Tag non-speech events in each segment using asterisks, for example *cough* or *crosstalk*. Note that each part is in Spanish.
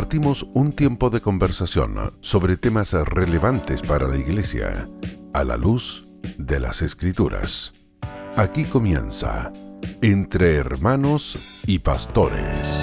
compartimos un tiempo de conversación sobre temas relevantes para la Iglesia a la luz de las Escrituras. Aquí comienza Entre Hermanos y Pastores.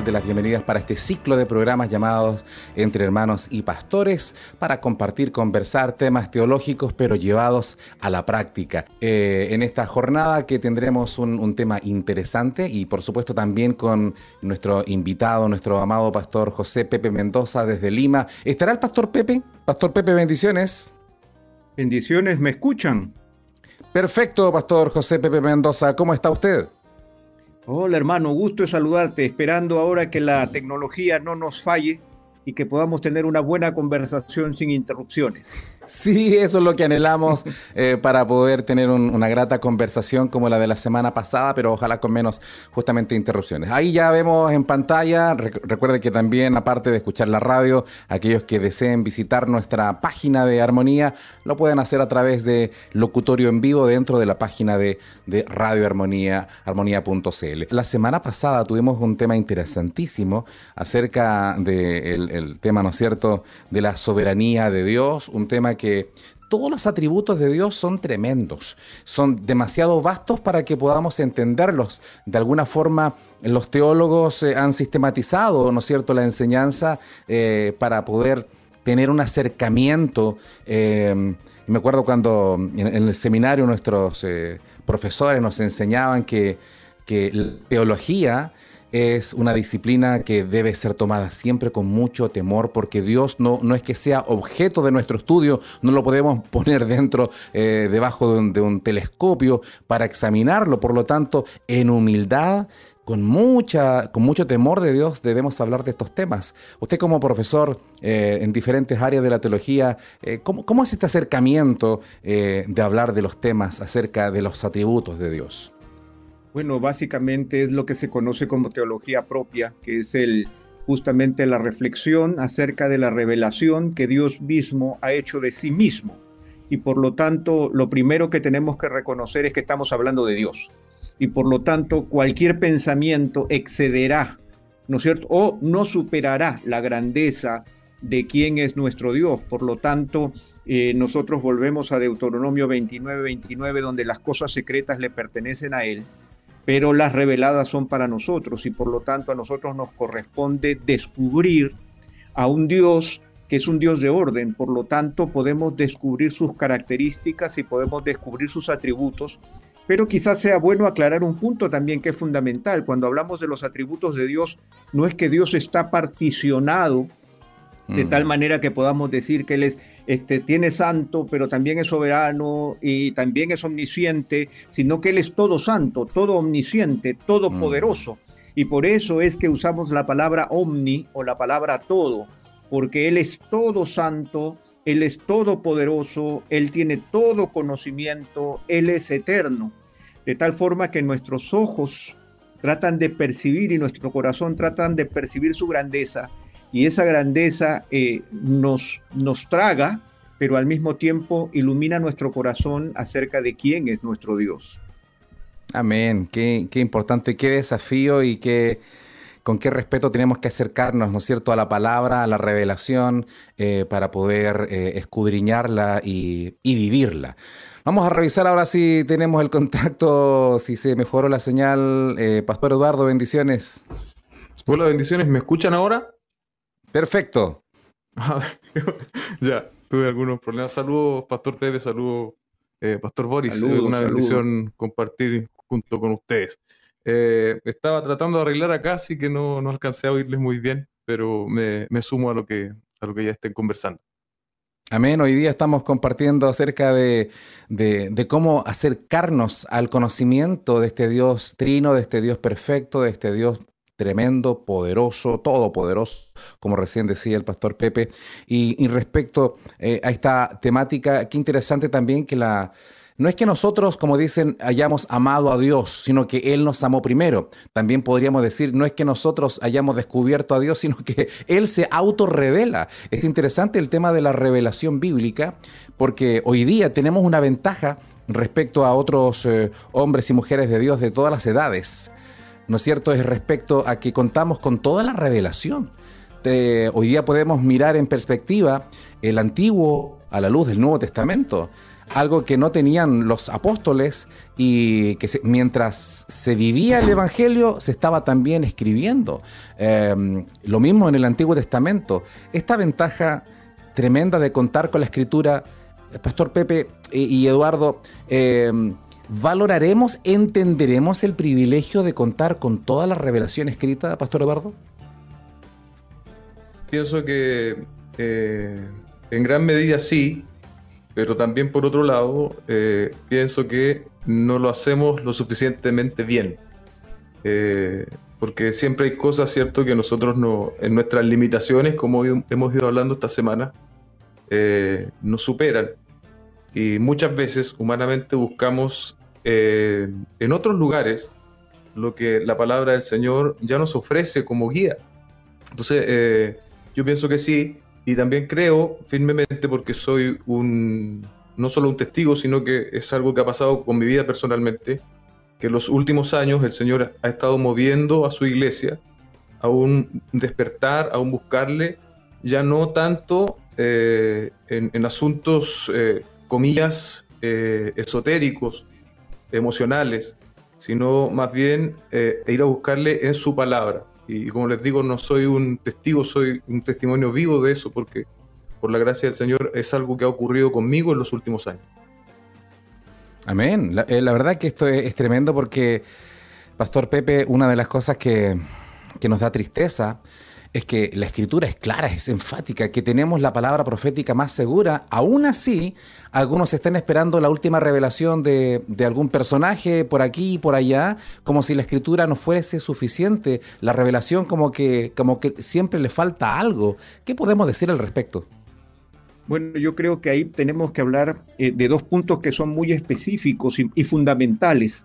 De las bienvenidas para este ciclo de programas llamados Entre Hermanos y Pastores para compartir, conversar temas teológicos pero llevados a la práctica. Eh, en esta jornada que tendremos un, un, tema interesante y por supuesto también con nuestro invitado, nuestro amado pastor José Pepe Mendoza desde Lima. ¿Estará el pastor Pepe? Pastor Pepe, bendiciones. Bendiciones, ¿me escuchan? Perfecto, pastor José Pepe Mendoza. ¿Cómo está usted? Hola hermano, gusto de saludarte, esperando ahora que la tecnología no nos falle y que podamos tener una buena conversación sin interrupciones. Sí, eso es lo que anhelamos eh, para poder tener una grata conversación como la de la semana pasada, pero ojalá con menos justamente interrupciones. Ahí ya vemos en pantalla, recuerde que también aparte de escuchar la radio, aquellos que deseen visitar nuestra página de Armonía lo pueden hacer a través de locutorio en vivo dentro de la página de, de Radio Armonía, armonía.cl. La semana pasada tuvimos un tema interesantísimo acerca del el tema, ¿no es cierto?, de la soberanía de Dios, un tema que todos los atributos de Dios son tremendos, son demasiado vastos para que podamos entenderlos. De alguna forma, los teólogos eh, han sistematizado, ¿no es cierto?, la enseñanza eh, para poder tener un acercamiento. Eh, me acuerdo cuando en, el seminario nuestros profesores nos enseñaban que, que la teología es una disciplina que debe ser tomada siempre con mucho temor porque Dios no, no es que sea objeto de nuestro estudio, no lo podemos *laughs* poner dentro, eh, debajo de un, de un telescopio para examinarlo. Por lo tanto, en humildad con, mucha, con mucho temor de Dios debemos hablar de estos temas. Usted como profesor eh, en diferentes áreas de la teología, eh, ¿cómo, ¿cómo, es este acercamiento de hablar de los temas acerca de los atributos de Dios? Bueno, básicamente es lo que se conoce como teología propia, que es el justamente la reflexión acerca de la revelación que Dios mismo ha hecho de sí mismo. Y por lo tanto, lo primero que tenemos que reconocer es que estamos hablando de Dios. Y por lo tanto, cualquier pensamiento excederá, ¿no es cierto? O no superará la grandeza de quién es nuestro Dios. Por lo tanto, eh, nosotros volvemos a Deuteronomio 29, 29, donde las cosas secretas le pertenecen a Él pero las reveladas son para nosotros y por lo tanto a nosotros nos corresponde descubrir a un Dios que es un Dios de orden, por lo tanto podemos descubrir sus características y podemos descubrir sus atributos, pero quizás sea bueno aclarar un punto también que es fundamental. Cuando hablamos de los atributos de Dios, no es que Dios está particionado de tal manera que podamos decir que Él es, este, tiene santo, pero también es soberano y también es omnisciente, sino que Él es todo santo, todo omnisciente, todo mm. poderoso. Y por eso es que usamos la palabra omni o la palabra todo, porque Él es todo santo, Él es todopoderoso, Él tiene todo conocimiento, Él es eterno. De tal forma que nuestros ojos tratan de percibir y nuestro corazón tratan de percibir su grandeza y esa grandeza eh, nos, nos traga, pero al mismo tiempo ilumina nuestro corazón acerca de quién es nuestro Dios. Amén, qué, qué importante, qué desafío y qué, con qué respeto tenemos que acercarnos, ¿no es cierto?, a la palabra, a la revelación, eh, para poder eh, escudriñarla y, y, vivirla. Vamos a revisar ahora si tenemos el contacto, si se mejoró la señal. Pastor Eduardo, bendiciones. Hola, bendiciones, ¿me escuchan ahora? Perfecto. *laughs* ya, tuve algunos problemas. Saludos, Pastor Pepe, saludos, eh, Pastor Boris. Es una bendición compartir junto con ustedes. Eh, estaba tratando de arreglar acá, así que no, no alcancé a oírles muy bien, pero me, sumo a lo, que, a lo que ya estén conversando. Amén. Hoy día estamos compartiendo acerca de, de, cómo acercarnos al conocimiento de este Dios trino, de este Dios perfecto, de este Dios tremendo, poderoso, todopoderoso, como recién decía el pastor Pepe. Y, respecto eh, a esta temática, qué interesante también que la no es que nosotros, como dicen, hayamos amado a Dios, sino que Él nos amó primero. También podríamos decir, no es que nosotros hayamos descubierto a Dios, sino que *laughs* Él se autorrevela. Es interesante el tema de la revelación bíblica, porque hoy día tenemos una ventaja respecto a otros eh, hombres y mujeres de Dios de todas las edades. ¿No es cierto? Es respecto a que contamos con toda la revelación. hoy día podemos mirar en perspectiva el antiguo a la luz del Nuevo Testamento algo que no tenían los apóstoles y que mientras se vivía el Evangelio se estaba también escribiendo. Em, lo mismo en el Antiguo Testamento. Esta ventaja tremenda de contar con la escritura, eh, Pastor Pepe y, Eduardo, em, ¿valoraremos, entenderemos el privilegio de contar con toda la revelación escrita, Pastor Eduardo? Pienso que eh, en gran medida sí, pero también por otro lado eh, pienso que no lo hacemos lo suficientemente bien. Eh, porque siempre hay cosas, ¿cierto?, que nosotros no, en nuestras limitaciones, como hemos ido hablando esta semana, nos superan. Y muchas veces humanamente buscamos en otros lugares lo que la palabra del Señor ya nos ofrece como guía. Entonces, yo pienso que sí, y también creo firmemente, porque soy un, no solo un testigo, sino que es algo que ha pasado con mi vida personalmente, que en los últimos años el Señor ha estado moviendo a su iglesia a un despertar, a un buscarle, ya no tanto eh, en, asuntos, eh, comillas, eh, esotéricos, emocionales, sino más bien ir a buscarle en su palabra. Y, como les digo, no soy un testigo, soy un testimonio vivo de eso, porque por la gracia del Señor es algo que ha ocurrido conmigo en los últimos años. Amén. La, eh, verdad que esto es, tremendo porque, Pastor Pepe, una de las cosas que, que nos da tristeza es que la escritura es clara, es enfática, que tenemos la palabra profética más segura. Aún así, algunos están esperando la última revelación de, algún personaje por aquí y por allá, como si la escritura no fuese suficiente. La revelación como que, como que siempre le falta algo. ¿Qué podemos decir al respecto? Bueno, yo creo que ahí tenemos que hablar eh, de dos puntos que son muy específicos y, fundamentales.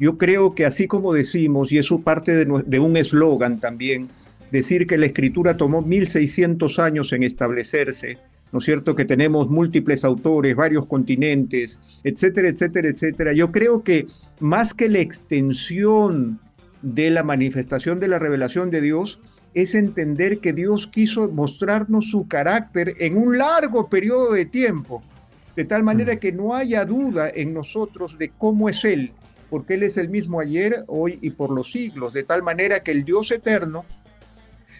Yo creo que así como decimos, y eso parte de, de un eslogan también, decir que la escritura tomó 1600 años en establecerse, ¿no es cierto? Que tenemos múltiples autores, varios continentes, etcétera, etcétera, etcétera. Yo creo que más que la extensión de la manifestación de la revelación de Dios, es entender que Dios quiso mostrarnos su carácter en un largo periodo de tiempo, de tal manera que no haya duda en nosotros de cómo es Él, porque Él es el mismo ayer, hoy y por los siglos, de tal manera que el Dios eterno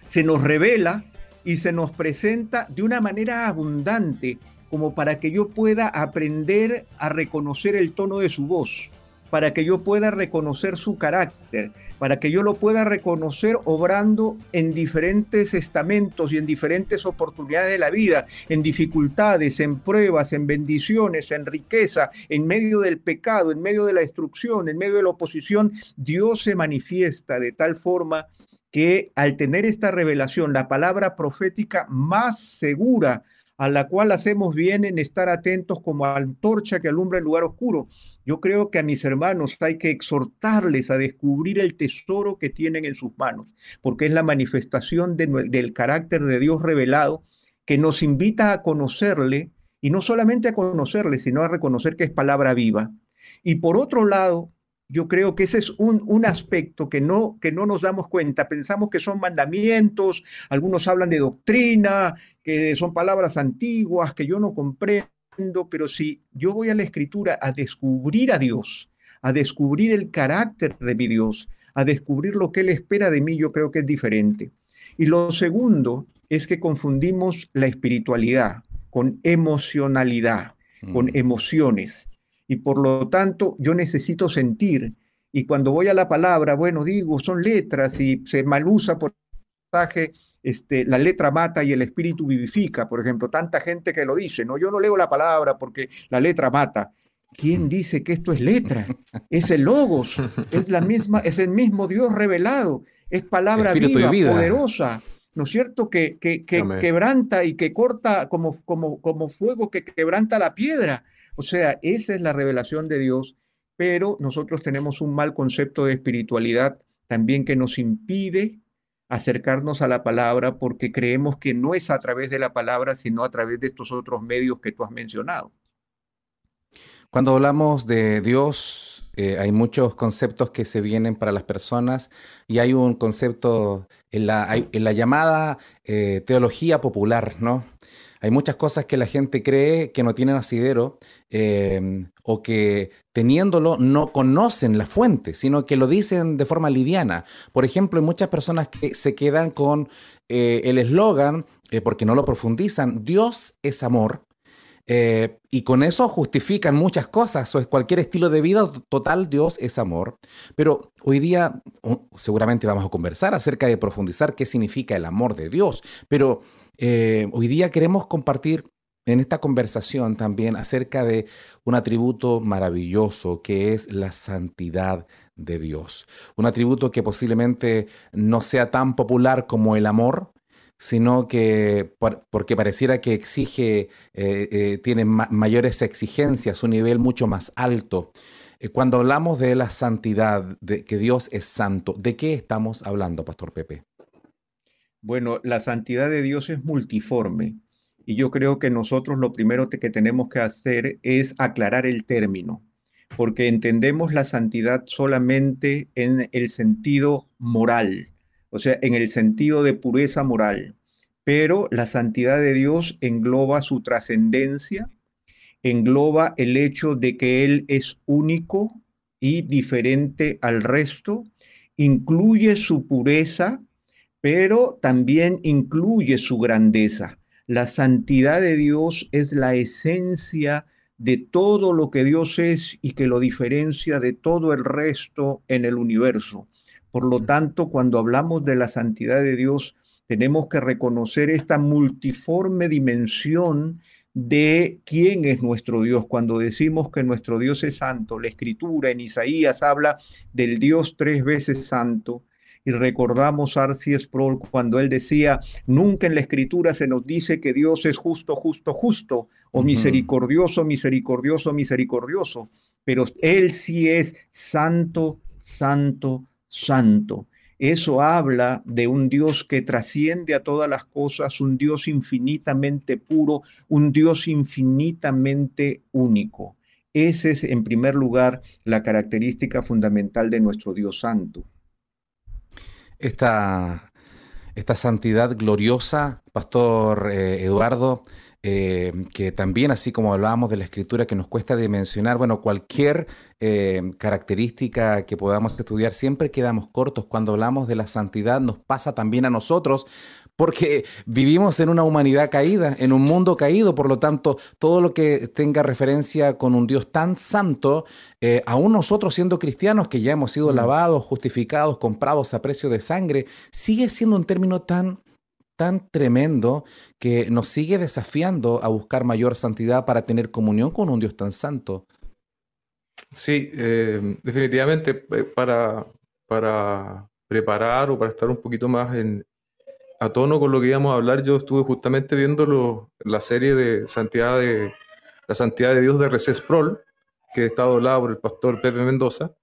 se nos revela y se nos presenta de una manera abundante, como para que yo pueda aprender a reconocer el tono de su voz, para que yo pueda reconocer su carácter, para que yo lo pueda reconocer obrando en diferentes estamentos y en diferentes oportunidades de la vida, en dificultades, en pruebas, en bendiciones, en riqueza, en medio del pecado, en medio de la destrucción, en medio de la oposición, Dios se manifiesta de tal forma que al tener esta revelación, la palabra profética más segura, a la cual hacemos bien en estar atentos como antorcha que alumbra el lugar oscuro. Yo creo que a mis hermanos hay que exhortarles a descubrir el tesoro que tienen en sus manos, porque es la manifestación del carácter de Dios revelado que nos invita a conocerle, y no solamente a conocerle, sino a reconocer que es palabra viva. Y por otro lado, yo creo que ese es un, aspecto que no, que no nos damos cuenta. Pensamos que son mandamientos, algunos hablan de doctrina, que son palabras antiguas, que yo no comprendo, pero si yo voy a la escritura a descubrir a Dios, a descubrir el carácter de mi Dios, a descubrir lo que Él espera de mí, yo creo que es diferente. Y lo segundo es que confundimos la espiritualidad con emocionalidad, con mm. emociones y por lo tanto yo necesito sentir. Y cuando voy a la palabra, bueno, digo, son letras y se malusa por mensaje, este, la letra mata y el espíritu vivifica, por ejemplo, tanta gente que lo dice, no, yo no leo la palabra porque la letra mata. ¿Quién dice que esto es letra? Es el logos, es la misma, es el mismo Dios revelado, es palabra viva, poderosa, ¿no es cierto? Que, que, que quebranta y que corta como, como, como fuego que quebranta la piedra O sea, esa es la revelación de Dios, pero nosotros tenemos un mal concepto de espiritualidad también que nos impide acercarnos a la palabra porque creemos que no es a través de la palabra, sino a través de estos otros medios que tú has mencionado. Cuando hablamos de Dios, eh, hay muchos conceptos que se vienen para las personas y hay un concepto en la, llamada eh, teología popular, ¿no? Hay muchas cosas que la gente cree que no tienen asidero em, o que teniéndolo no conocen la fuente, sino que lo dicen de forma liviana. Por ejemplo, hay muchas personas que se quedan con eh, el eslogan, eh, porque no lo profundizan, Dios es amor. Eh, y con eso justifican muchas cosas, o es cualquier estilo de vida total, Dios es amor. Pero hoy día seguramente vamos a conversar acerca de profundizar qué significa el amor de Dios. Pero eh, hoy día queremos compartir en esta conversación también acerca de un atributo maravilloso que es la santidad de Dios. Un atributo que posiblemente no sea tan popular como el amor, sino que porque pareciera que exige, eh, eh, tiene mayores exigencias, un nivel mucho más alto. cuando hablamos de la santidad, de que Dios es santo, ¿de qué estamos hablando, Pastor Pepe? Bueno, la santidad de Dios es multiforme y yo creo que nosotros lo primero que tenemos que hacer es aclarar el término, porque entendemos la santidad solamente en el sentido moral, o sea, en el sentido de pureza moral, pero la santidad de Dios engloba su trascendencia, engloba el hecho de que Él es único y diferente al resto, incluye su pureza, pero también incluye su grandeza. La santidad de Dios es la esencia de todo lo que Dios es y que lo diferencia de todo el resto en el universo. Por lo tanto, cuando hablamos de la santidad de Dios, tenemos que reconocer esta multiforme dimensión de quién es nuestro Dios. Cuando decimos que nuestro Dios es santo, la escritura en Isaías habla del Dios tres veces santo, y recordamos a Arcis Sproul cuando él decía, nunca en la escritura se nos dice que Dios es justo, justo, justo, o misericordioso, misericordioso, misericordioso, pero él sí es santo, santo, santo. Eso habla de un Dios que trasciende a todas las cosas, un Dios infinitamente puro, un Dios infinitamente único. Esa es, en primer lugar, la característica fundamental de nuestro Dios santo esta, esta santidad gloriosa, Pastor eh, Eduardo, eh, que también, así como hablábamos de la escritura, que nos cuesta dimensionar, bueno, cualquier eh, característica que podamos estudiar, siempre quedamos cortos. Cuando hablamos de la santidad, nos pasa también a nosotros, porque vivimos en una humanidad caída, en un mundo caído, por lo tanto, todo lo que tenga referencia con un Dios tan santo, eh, aún nosotros siendo cristianos que ya hemos sido mm. lavados, justificados, comprados a precio de sangre, sigue siendo un término tan tan tremendo que nos sigue desafiando a buscar mayor santidad para tener comunión con un Dios tan santo. Sí, eh, definitivamente eh, para, para preparar o para estar un poquito más en, a tono con lo que íbamos a hablar, yo estuve justamente viendo la serie de Santidad de la Santidad de Dios de Recés Prol, que está doblado por el pastor Pepe Mendoza.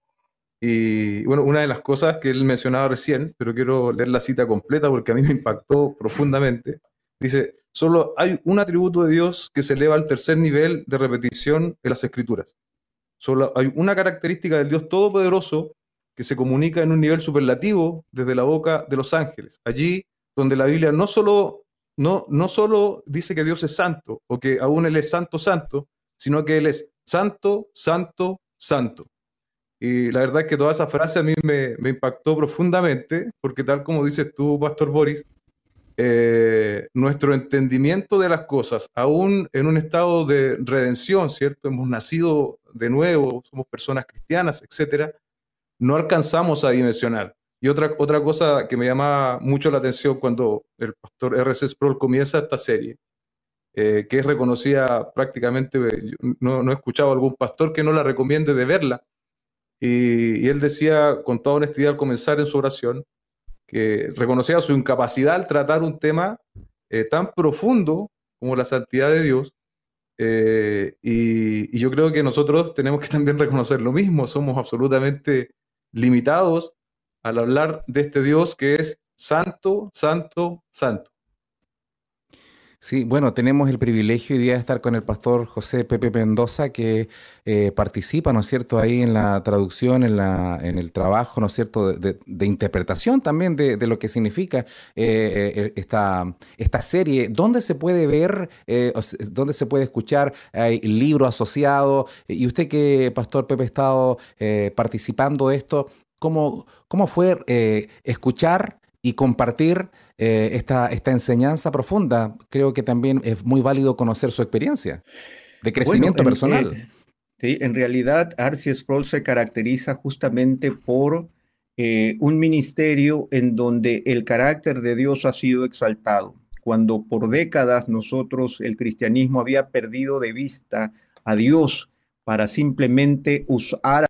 Y bueno, una de las cosas que él mencionaba recién, pero quiero leer la cita completa porque a mí me impactó profundamente, dice, solo hay un atributo de Dios que se eleva al tercer nivel de repetición en las escrituras. Solo hay una característica del Dios Todopoderoso que se comunica en un nivel superlativo desde la boca de los ángeles. Allí donde la Biblia no solo, no, no solo dice que Dios es santo o que aún Él es santo, santo, sino que Él es santo, santo, santo. Y la verdad es que toda esa frase a mí me, impactó profundamente, porque tal como dices tú, Pastor Boris, eh, nuestro entendimiento de las cosas, aún en un estado de redención, ¿cierto? Hemos nacido de nuevo, somos personas cristianas, etcétera, no alcanzamos a dimensionar. Y otra, otra cosa que me llama mucho la atención cuando el pastor R.C. Sproul comienza esta serie, eh, que es reconocida prácticamente, no, no, he escuchado algún pastor que no la recomiende de verla. Y, él decía con toda honestidad al comenzar en su oración que reconocía su incapacidad al tratar un tema eh, tan profundo como la santidad de Dios, Eh, y, yo creo que nosotros tenemos que también reconocer lo mismo, somos absolutamente limitados al hablar de este Dios que es santo, santo, santo. Sí, bueno, tenemos el privilegio hoy día de estar con el pastor José Pepe Mendoza, que eh, participa, ¿no es cierto?, ahí en la traducción, en, la, en el trabajo, ¿no es cierto?, de, interpretación también de, lo que significa eh, eh, esta, esta serie. ¿Dónde se puede ver, dónde se puede escuchar? ¿Hay libro asociado? Y usted que, pastor Pepe, ha estado participando de esto, ¿cómo, cómo fue escuchar y compartir eh, esta, esta enseñanza profunda. Creo que también es muy válido conocer su experiencia de crecimiento personal. sí, en realidad Arceus Sproul se caracteriza justamente por eh, un ministerio en donde el carácter de Dios ha sido exaltado. Cuando por décadas nosotros, el cristianismo, había perdido de vista a Dios para simplemente usar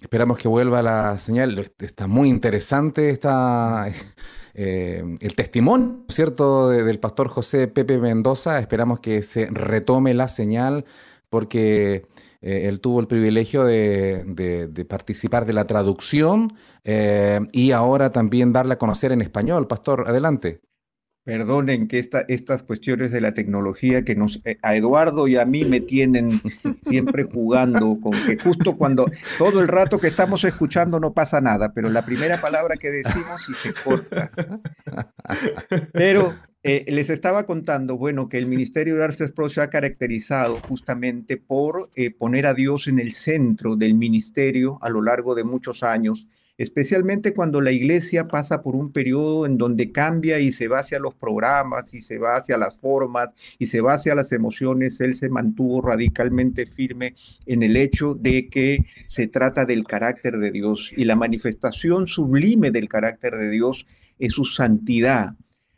Esperamos que vuelva la señal. Está muy interesante está *laughs* eh, el testimonio, ¿cierto?, del pastor José Pepe Mendoza. Esperamos que se retome la señal porque eh, él tuvo el privilegio de, participar de la traducción eh, y ahora también darla a conocer en español. Pastor, adelante. Perdonen que estas cuestiones de la tecnología que nos eh, a Eduardo y a mí me tienen siempre jugando con que justo cuando todo el rato que estamos escuchando no pasa nada, pero la primera palabra que decimos sí se corta. Pero eh, les estaba contando, bueno, que el Ministerio de Artes Pro se ha caracterizado justamente por eh, poner a Dios en el centro del ministerio a lo largo de muchos años especialmente cuando la iglesia pasa por un periodo en donde cambia y se va hacia los programas y se va hacia las formas y se va hacia las emociones, él se mantuvo radicalmente firme en el hecho de que se trata del carácter de Dios y la manifestación sublime del carácter de Dios es su santidad.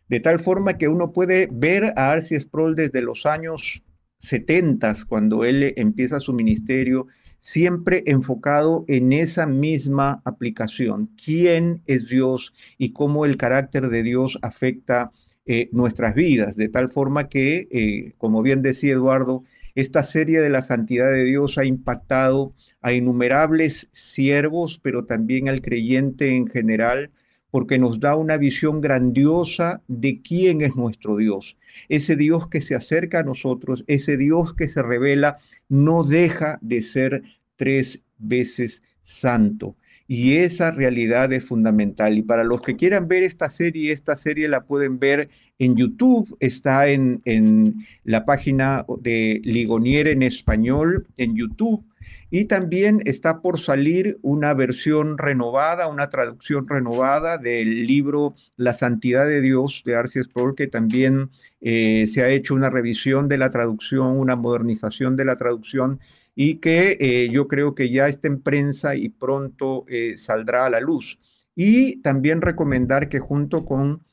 De tal forma que uno puede ver a Arceus Sproul desde los años 70, cuando él empieza su ministerio, siempre enfocado en esa misma aplicación. ¿Quién es Dios y cómo el carácter de Dios afecta eh, nuestras vidas? De tal forma que, eh, como bien decía Eduardo, esta serie de la santidad de Dios ha impactado a innumerables siervos, pero también al creyente en general, porque nos da una visión grandiosa de quién es nuestro Dios. Ese Dios que se acerca a nosotros, ese Dios que se revela, no deja de ser tres veces santo. Y esa realidad es fundamental. Y para los que quieran ver esta serie, esta serie la pueden ver en YouTube, está en, en la página de Ligonier en español en YouTube y también está por salir una versión renovada, una traducción renovada del libro La Santidad de Dios de Arceus Sproul, que también eh, se ha hecho una revisión de la traducción, una modernización de la traducción y que eh, yo creo que ya está en prensa y pronto eh, saldrá a la luz. Y también recomendar que junto con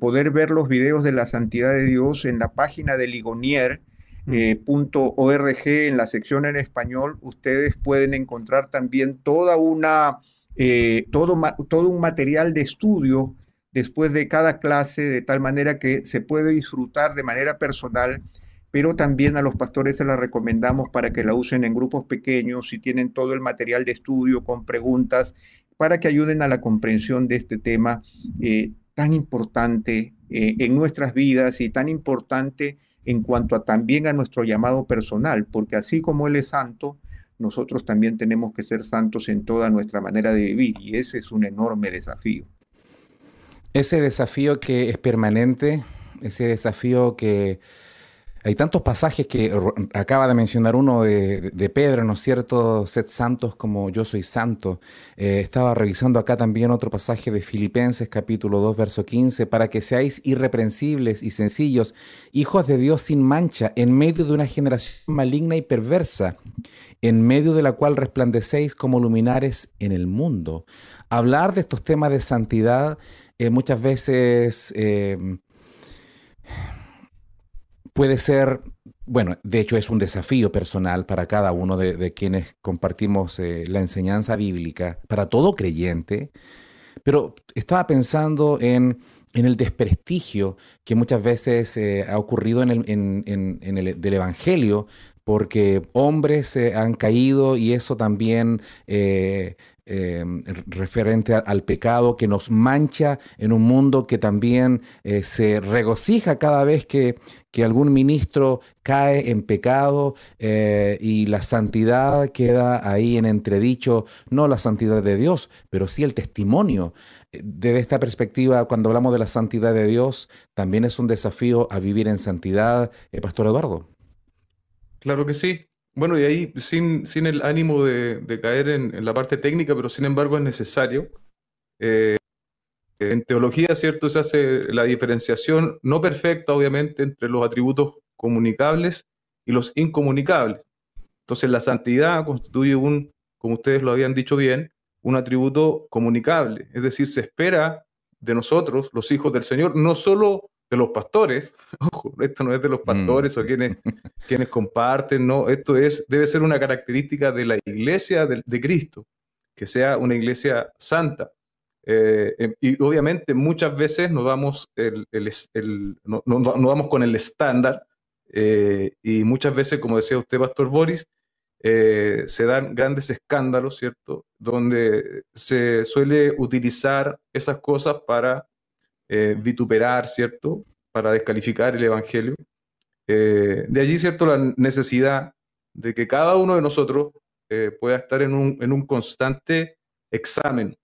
poder ver los videos de la santidad de Dios en la página de Ligonier, eh, .org en la sección en español, ustedes pueden encontrar también toda una, eh, todo, todo un material de estudio después de cada clase, de tal manera que se puede disfrutar de manera personal, pero también a los pastores se la recomendamos para que la usen en grupos pequeños y tienen todo el material de estudio con preguntas para que ayuden a la comprensión de este tema eh, tan importante en nuestras vidas y tan importante en cuanto a también a nuestro llamado personal, porque así como Él es santo, nosotros también tenemos que ser santos en toda nuestra manera de vivir y ese es un enorme desafío. Ese desafío que es permanente, ese desafío que hay tantos pasajes que acaba de mencionar uno de, Pedro, ¿no es cierto? Sed santos como yo soy santo. Eh, estaba revisando acá también otro pasaje de Filipenses capítulo 2, verso 15, para que seáis irreprensibles y sencillos, hijos de Dios sin mancha, en medio de una generación maligna y perversa, en medio de la cual resplandecéis como luminares en el mundo. Hablar de estos temas de santidad eh, muchas veces... Eh, puede ser, bueno, de hecho es un desafío personal para cada uno de, quienes compartimos eh, la enseñanza bíblica, para todo creyente, pero estaba pensando en el desprestigio que muchas veces eh, ha ocurrido en el, del Evangelio, porque hombres han caído y eso también eh, Em, referente al pecado que nos mancha en un mundo que también eh, se regocija cada vez que, algún ministro cae en pecado eh, y la santidad queda ahí en entredicho, no la santidad de Dios, pero sí el testimonio. Desde esta perspectiva, cuando hablamos de la santidad de Dios, también es un desafío a vivir en santidad, eh, Pastor Eduardo. Claro que sí, bueno, y ahí sin, sin el ánimo de, caer en, la parte técnica, pero sin embargo es necesario. Eh, en teología, ¿cierto? Se hace la diferenciación no perfecta, obviamente, entre los atributos comunicables y los incomunicables. Entonces, la santidad constituye un, como ustedes lo habían dicho bien, un atributo comunicable. Es decir, se espera de nosotros, los hijos del Señor, no solo de los pastores, *laughs* ojo, esto no es de los mm. pastores o quienes, *laughs* quienes comparten, no, esto es, debe ser una característica de la iglesia de, Cristo, que sea una iglesia santa. Eh, em, y obviamente muchas veces nos damos, el, no, no, con el estándar eh, y muchas veces, como decía usted, Pastor Boris, eh, se dan grandes escándalos, ¿cierto? Donde se suele utilizar esas cosas para eh, vituperar, ¿cierto? Para descalificar el Evangelio. Eh, de allí, ¿cierto? La necesidad de que cada uno de nosotros eh, pueda estar en un, constante examen.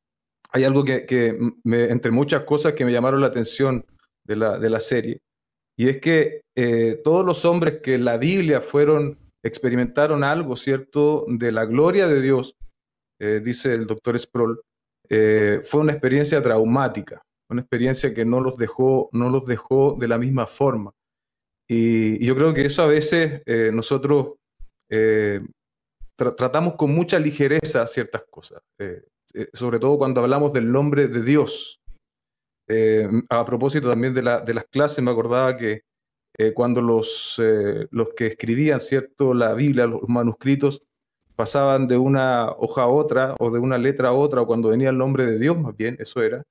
Hay algo que, entre muchas cosas que me llamaron la atención de la, de la serie, y es que todos los hombres que en la Biblia fueron, experimentaron algo, ¿cierto?, de la gloria de Dios, dice el doctor Sproul, fue una experiencia traumática una experiencia que no los dejó, no los dejó de la misma forma. Y, yo creo que eso a veces eh, nosotros eh, tratamos con mucha ligereza ciertas cosas, eh, sobre todo cuando hablamos del nombre de Dios. a propósito también de, la, de, las clases, me acordaba que cuando los, los que escribían cierto la Biblia, los manuscritos, pasaban de una hoja a otra o de una letra a otra, o cuando venía el nombre de Dios, más bien, eso era,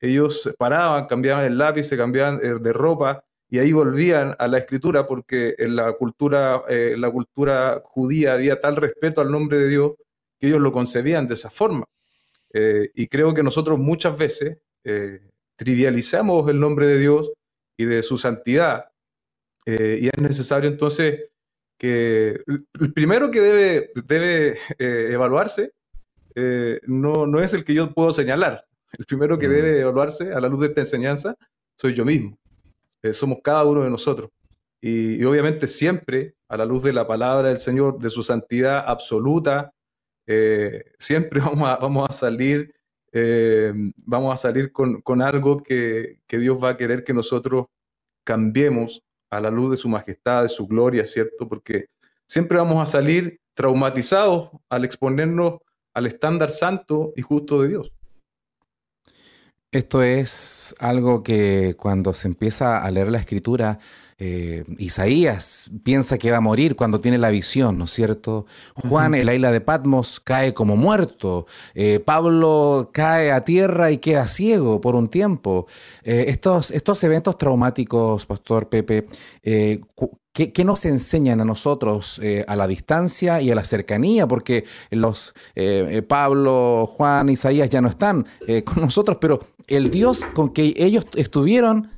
ellos paraban, cambiaban el lápiz, se cambiaban eh, de ropa y ahí volvían a la escritura porque en la cultura, eh, la cultura judía había tal respeto al nombre de Dios que ellos lo concebían de esa forma. Eh, y creo que nosotros muchas veces trivializamos el nombre de Dios y de su santidad. y es necesario entonces que el primero que debe, debe evaluarse no, no es el que yo puedo señalar, el primero que debe mm. evaluarse a la luz de esta enseñanza soy yo mismo. Eh, somos cada uno de nosotros. Y, obviamente siempre, a la luz de la palabra del Señor, de su santidad absoluta, eh, siempre *laughs* vamos a, vamos a salir, eh, vamos a salir con, con algo que, que, Dios va a querer que nosotros cambiemos a la luz de su majestad, de su gloria, ¿cierto? Porque siempre vamos a salir traumatizados al exponernos al estándar santo y justo de Dios. Esto es algo que cuando se empieza a leer la escritura, eh, Isaías piensa que va a morir cuando tiene la visión, ¿no es cierto? Juan en la isla de Patmos cae como muerto. Eh, Pablo cae a tierra y queda ciego por un tiempo. Eh, estos, estos eventos traumáticos, Pastor Pepe, ¿Qué, nos enseñan a nosotros eh, a la distancia y a la cercanía? Porque los eh, eh, Pablo, Juan, Isaías ya no están con nosotros, pero el Dios con que ellos estuvieron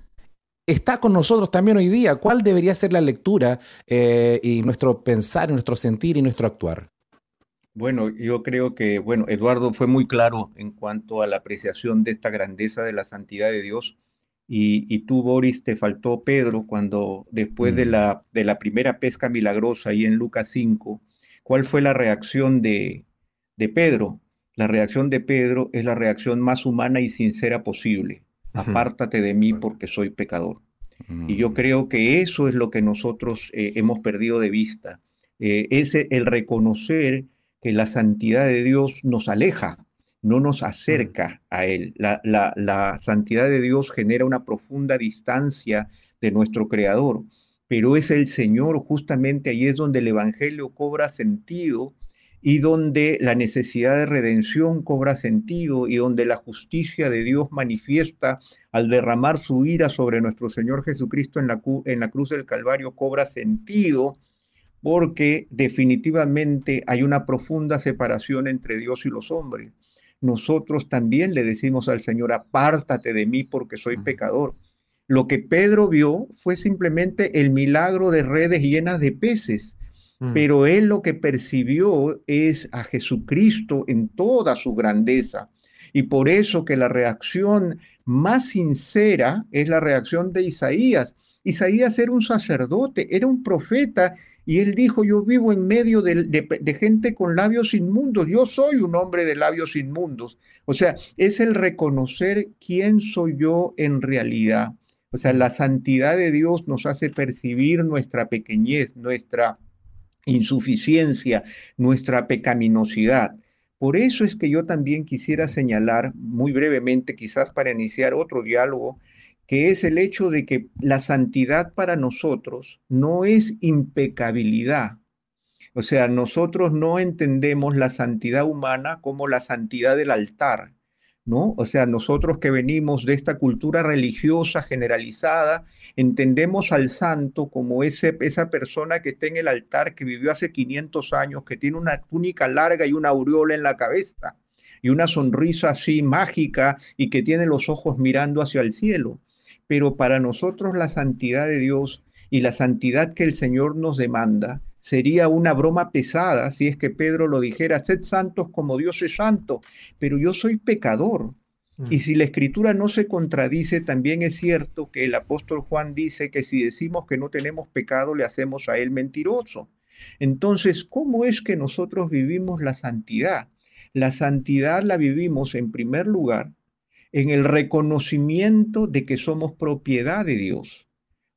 está con nosotros también hoy día. ¿Cuál debería ser la lectura y nuestro pensar, nuestro sentir y nuestro actuar? Bueno, yo creo que, bueno, Eduardo fue muy claro en cuanto a la apreciación de esta grandeza de la santidad de Dios y, tú, Boris, te faltó Pedro cuando después de, mm. la, de la primera pesca milagrosa ahí en Lucas 5, ¿cuál fue la reacción de, de Pedro? La reacción de Pedro es la reacción más humana y sincera posible. Apártate de mí porque soy pecador. Y yo mm. creo que eso es lo que nosotros eh, hemos perdido de vista. Eh, es el reconocer que la santidad de Dios nos aleja, no nos acerca a Él. La, santidad de Dios genera una profunda distancia de nuestro Creador, pero es el Señor, justamente ahí es donde el Evangelio cobra sentido y donde la necesidad de redención cobra sentido y donde la justicia de Dios manifiesta al derramar su ira sobre nuestro Señor Jesucristo en la, en la cruz del Calvario cobra sentido porque definitivamente hay una profunda separación entre Dios y los hombres. Nosotros también le decimos al Señor, apártate de mí porque soy pecador. Lo que Pedro vio fue simplemente el milagro de redes llenas de peces Mm. pero él lo que percibió es a Jesucristo en toda su grandeza. Y por eso que la reacción más sincera es la reacción de Isaías. Isaías era un sacerdote, era un profeta, y él dijo, yo vivo en medio de, gente con labios inmundos, yo soy un hombre de labios inmundos. O sea, es el reconocer quién soy yo en realidad. O sea, la santidad de Dios nos hace percibir nuestra pequeñez, nuestra insuficiencia, nuestra pecaminosidad. Por eso es que yo también quisiera señalar muy brevemente, quizás para iniciar otro diálogo, que es el hecho de que la santidad para nosotros no es impecabilidad. O sea, nosotros no entendemos la santidad humana como la santidad del altar. ¿no? O sea, nosotros que venimos de esta cultura religiosa generalizada, entendemos al santo como ese, esa persona que está en el altar, que vivió hace 500 años, que tiene una túnica larga y una aureola en la cabeza, y una sonrisa así mágica y que tiene los ojos mirando hacia el cielo. Pero para nosotros la santidad de Dios y la santidad que el Señor nos demanda Sería una broma pesada si es que Pedro lo dijera, sed santos como Dios es santo, pero yo soy pecador. Y mm. si la escritura no se contradice, también es cierto que el apóstol Juan dice que si decimos que no tenemos pecado, le hacemos a él mentiroso. Entonces, ¿cómo es que nosotros vivimos la santidad? La santidad la vivimos en primer lugar en el reconocimiento de que somos propiedad de Dios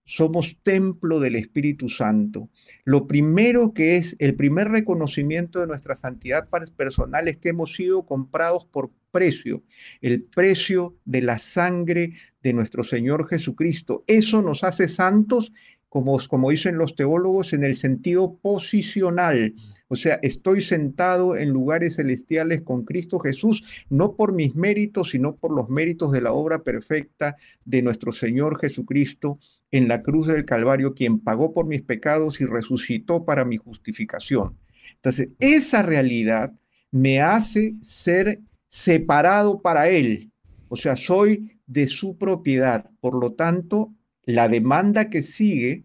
somos templo del Espíritu Santo. Lo primero que es el primer reconocimiento de nuestra santidad personal es que hemos sido comprados por precio, el precio de la sangre de nuestro Señor Jesucristo. Eso nos hace santos, como, como dicen los teólogos, en el sentido posicional. O sea, estoy sentado en lugares celestiales con Cristo Jesús, no por mis méritos, sino por los méritos de la obra perfecta de nuestro Señor Jesucristo en la cruz del Calvario, quien pagó por mis pecados y resucitó para mi justificación. Entonces, esa realidad me hace ser separado para Él. O sea, soy de su propiedad. Por lo tanto, la demanda que sigue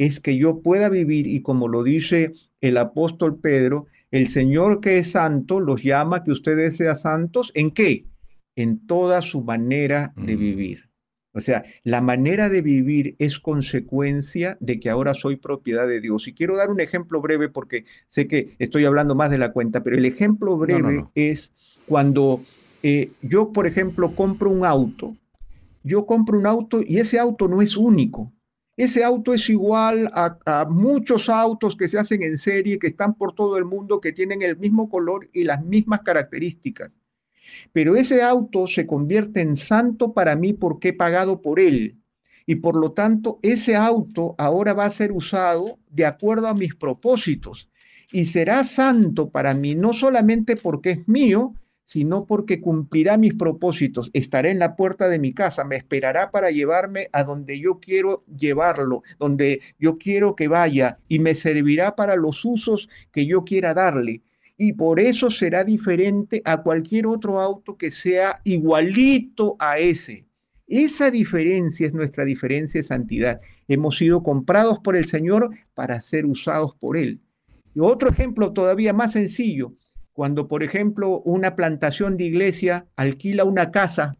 es que yo pueda vivir y como lo dice el apóstol Pedro, el Señor que es santo los llama que ustedes sean santos. ¿En qué? En toda su manera de mm. vivir. O sea, la manera de vivir es consecuencia de que ahora soy propiedad de Dios. Y quiero dar un ejemplo breve porque sé que estoy hablando más de la cuenta, pero el ejemplo breve es cuando eh, yo, por ejemplo, compro un auto. Yo compro un auto y ese auto no es único. Ese auto es igual a, muchos autos que se hacen en serie, que están por todo el mundo, que tienen el mismo color y las mismas características. Pero ese auto se convierte en santo para mí porque he pagado por él. Y por lo tanto, ese auto ahora va a ser usado de acuerdo a mis propósitos. Y será santo para mí, no solamente porque es mío, sino porque cumplirá mis propósitos. Estará en la puerta de mi casa, me esperará para llevarme a donde yo quiero llevarlo, donde yo quiero que vaya, y me servirá para los usos que yo quiera darle y por eso será diferente a cualquier otro auto que sea igualito a ese. Esa diferencia es nuestra diferencia de santidad. Hemos sido comprados por el Señor para ser usados por Él. Y otro ejemplo todavía más sencillo, cuando por ejemplo una plantación de iglesia alquila una casa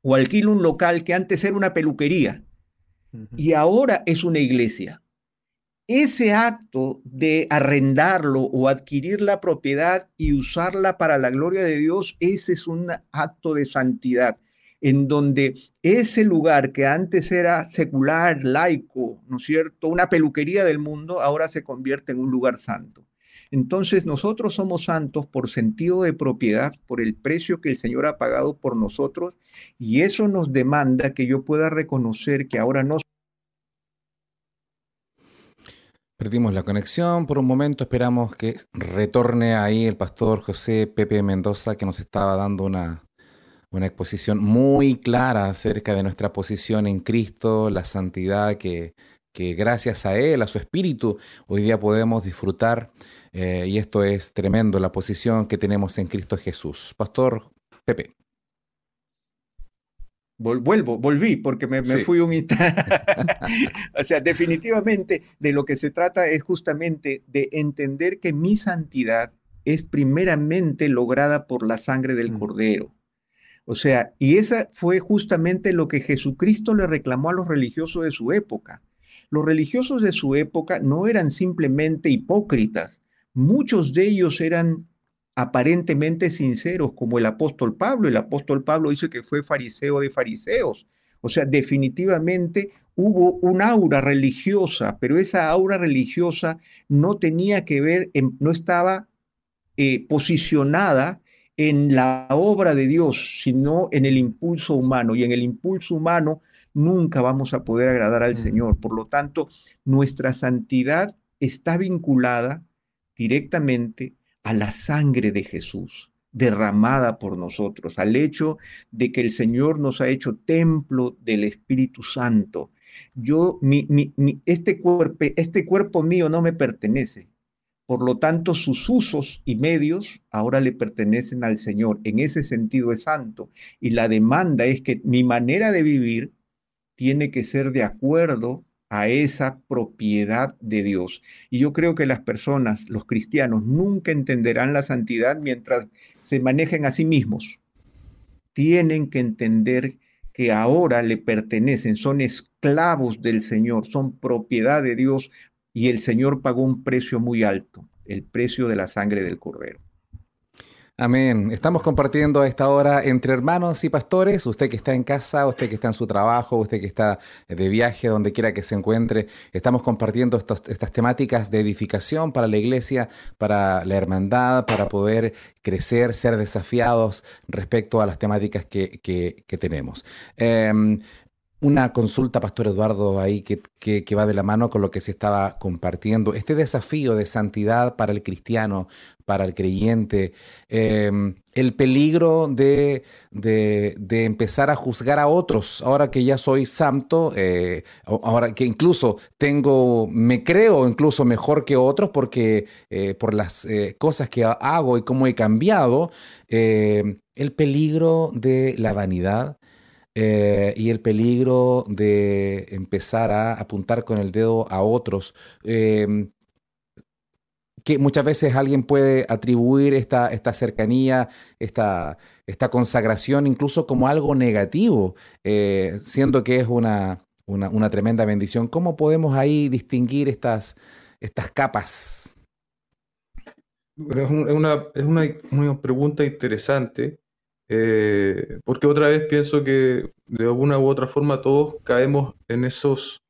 o alquila un local que antes era una peluquería y ahora es una iglesia ese acto de arrendarlo o adquirir la propiedad y usarla para la gloria de Dios, ese es un acto de santidad, en donde ese lugar que antes era secular, laico, ¿no es cierto?, una peluquería del mundo, ahora se convierte en un lugar santo. Entonces nosotros somos santos por sentido de propiedad, por el precio que el Señor ha pagado por nosotros, y eso nos demanda que yo pueda reconocer que ahora no Perdimos la conexión por un momento, esperamos que retorne ahí el pastor José Pepe Mendoza que nos estaba dando una, una exposición muy clara acerca de nuestra posición en Cristo, la santidad que, que gracias a Él, a su Espíritu, hoy día podemos disfrutar. Eh, y esto es tremendo, la posición que tenemos en Cristo Jesús. Pastor Pepe. vuelvo, volví, porque me, fui un instante. *laughs* *laughs* o sea, definitivamente de lo que se trata es justamente de entender que mi santidad es primeramente lograda por la sangre del mm. Cordero. O sea, y esa fue justamente lo que Jesucristo le reclamó a los religiosos de su época. Los religiosos de su época no eran simplemente hipócritas, muchos de ellos eran aparentemente sinceros, como el apóstol Pablo. El apóstol Pablo dice que fue fariseo de fariseos. O sea, definitivamente hubo un aura religiosa, pero esa aura religiosa no tenía que ver, no estaba eh, posicionada en la obra de Dios, sino en el impulso humano. Y en el impulso humano nunca vamos a poder agradar al Señor. Por lo tanto, nuestra santidad está vinculada directamente a la sangre de Jesús derramada por nosotros, al hecho de que el Señor nos ha hecho templo del Espíritu Santo. Yo, mi, este, cuerpo, este cuerpo mío no me pertenece, por lo tanto, sus usos y medios ahora le pertenecen al Señor. En ese sentido es santo. Y la demanda es que mi manera de vivir tiene que ser de acuerdo a esa propiedad de Dios. Y yo creo que las personas, los cristianos, nunca entenderán la santidad mientras se manejen a sí mismos. Tienen que entender que ahora le pertenecen, son esclavos del Señor, son propiedad de Dios y el Señor pagó un precio muy alto, el precio de la sangre del Cordero. Amén. Estamos compartiendo a esta hora entre hermanos y pastores, usted que está en casa, usted que está en su trabajo, usted que está de viaje, donde quiera que se encuentre. Estamos compartiendo estas temáticas de edificación para la iglesia, para la hermandad, para poder crecer, ser desafiados respecto a las temáticas que, tenemos. Em, una consulta, Pastor Eduardo, ahí que, que, va de la mano con lo que se estaba compartiendo. Este desafío de santidad para el cristiano, para el creyente, em, el peligro de, de, empezar a juzgar a otros, ahora que ya soy santo, eh, ahora que incluso tengo, me creo incluso mejor que otros porque eh, por las eh, cosas que hago y cómo he cambiado, el peligro de la vanidad eh, y el peligro de empezar a apuntar con el dedo a otros. Em, que muchas veces alguien puede atribuir esta, esta cercanía, esta, esta consagración incluso como algo negativo, eh, siendo que es una, una, tremenda bendición. ¿Cómo podemos ahí distinguir estas, estas capas? Es, una, es una, pregunta interesante eh, porque otra vez pienso que de alguna u otra forma todos caemos en esos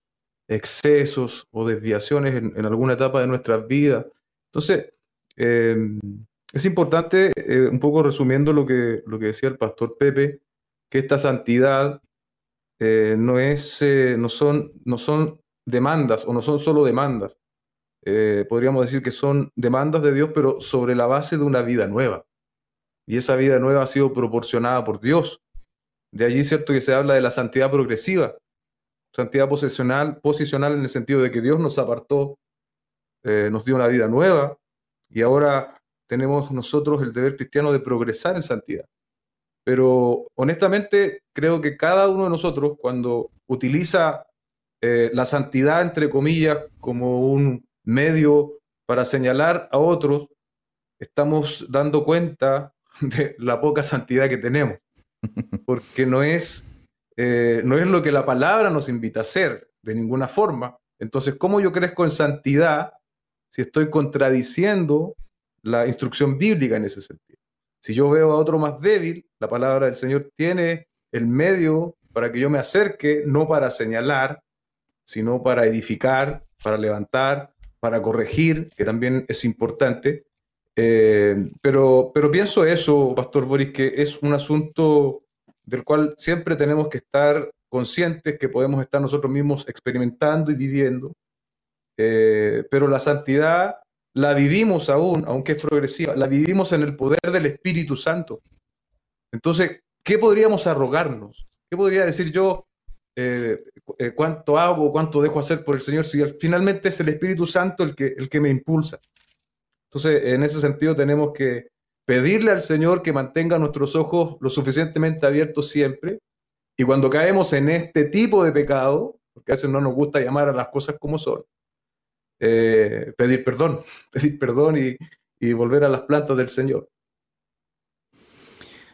excesos o desviaciones en, alguna etapa de nuestras vidas. Entonces, em, es importante, eh, un poco resumiendo lo que, lo que decía el pastor Pepe, que esta santidad eh, no, es, no, son, no son demandas o no son solo demandas. podríamos decir que son demandas de Dios, pero sobre la base de una vida nueva y esa vida nueva ha sido proporcionada por Dios. De allí, cierto, que se habla de la santidad progresiva, santidad posicional, posicional en el sentido de que Dios nos apartó, eh, nos dio una vida nueva y ahora tenemos nosotros el deber cristiano de progresar en santidad. Pero honestamente creo que cada uno de nosotros cuando utiliza eh, la santidad, entre comillas, como un medio para señalar a otros, estamos dando cuenta *laughs* de la poca santidad que tenemos, porque no es, eh, no es lo que la palabra nos invita a hacer de ninguna forma. Entonces, ¿cómo yo crezco en santidad si estoy contradiciendo la instrucción bíblica en ese sentido? Si yo veo a otro más débil, la palabra del Señor tiene el medio para que yo me acerque, no para señalar, sino para edificar, para levantar, para corregir, que también es importante, eh, pero, pero pienso eso, Pastor Boris, que es un asunto del cual siempre tenemos que estar conscientes que podemos estar nosotros mismos experimentando y viviendo. eh, pero la santidad la vivimos aún, aunque es progresiva, la vivimos en el poder del Espíritu Santo. Entonces, ¿qué podríamos arrogarnos? ¿Qué podría decir yo eh, cuánto hago, cuánto dejo hacer por el Señor si finalmente es el Espíritu Santo el que, el que me impulsa? Entonces, en ese sentido tenemos que pedirle al Señor que mantenga nuestros ojos lo suficientemente abiertos siempre. Y cuando caemos en este tipo de pecado, porque a veces no nos gusta llamar a las cosas como son, eh, pedir perdón, *laughs* pedir perdón y, volver a las plantas del Señor.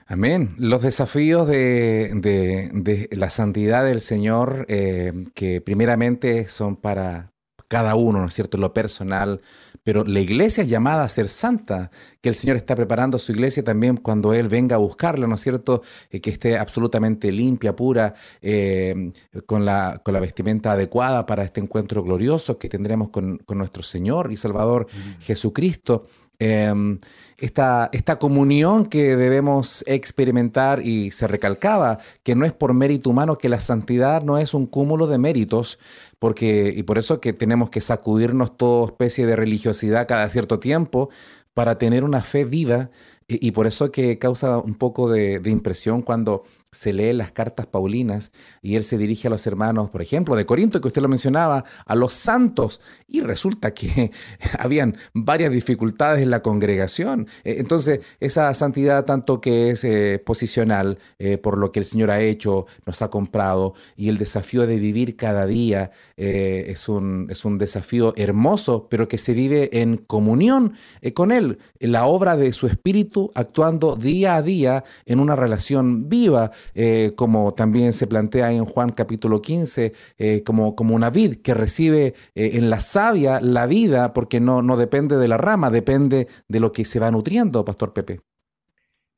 Amén. Los desafíos de, la santidad del Señor, eh, que primeramente son para cada uno, ¿no es cierto?, lo personal, pero la iglesia es llamada a ser santa, que el Señor está preparando su iglesia también cuando Él venga a buscarla, ¿no es cierto?, eh, que esté absolutamente limpia, pura, eh, con, la, con la vestimenta adecuada para este encuentro glorioso que tendremos con, nuestro Señor y Salvador Jesucristo. Em, esta, esta, comunión que debemos experimentar y se recalcaba que no es por mérito humano, que la santidad no es un cúmulo de méritos, porque, y por eso que tenemos que sacudirnos toda especie de religiosidad cada cierto tiempo para tener una fe viva, y, por eso que causa un poco de impresión cuando se lee las cartas paulinas y él se dirige a los hermanos, por ejemplo, de Corinto, que usted lo mencionaba, a los santos, y resulta que *laughs* habían varias dificultades en la congregación. Eh, entonces, esa santidad tanto que es eh, posicional eh, por lo que el Señor ha hecho, nos ha comprado, y el desafío de vivir cada día es, un, es un desafío hermoso, pero que se vive en comunión con Él, la obra de su Espíritu actuando día a día en una relación viva eh, como también se plantea en Juan capítulo 15, eh, como, como una vid que recibe eh, en la savia la vida, porque no, no depende de la rama, depende de lo que se va nutriendo, Pastor Pepe.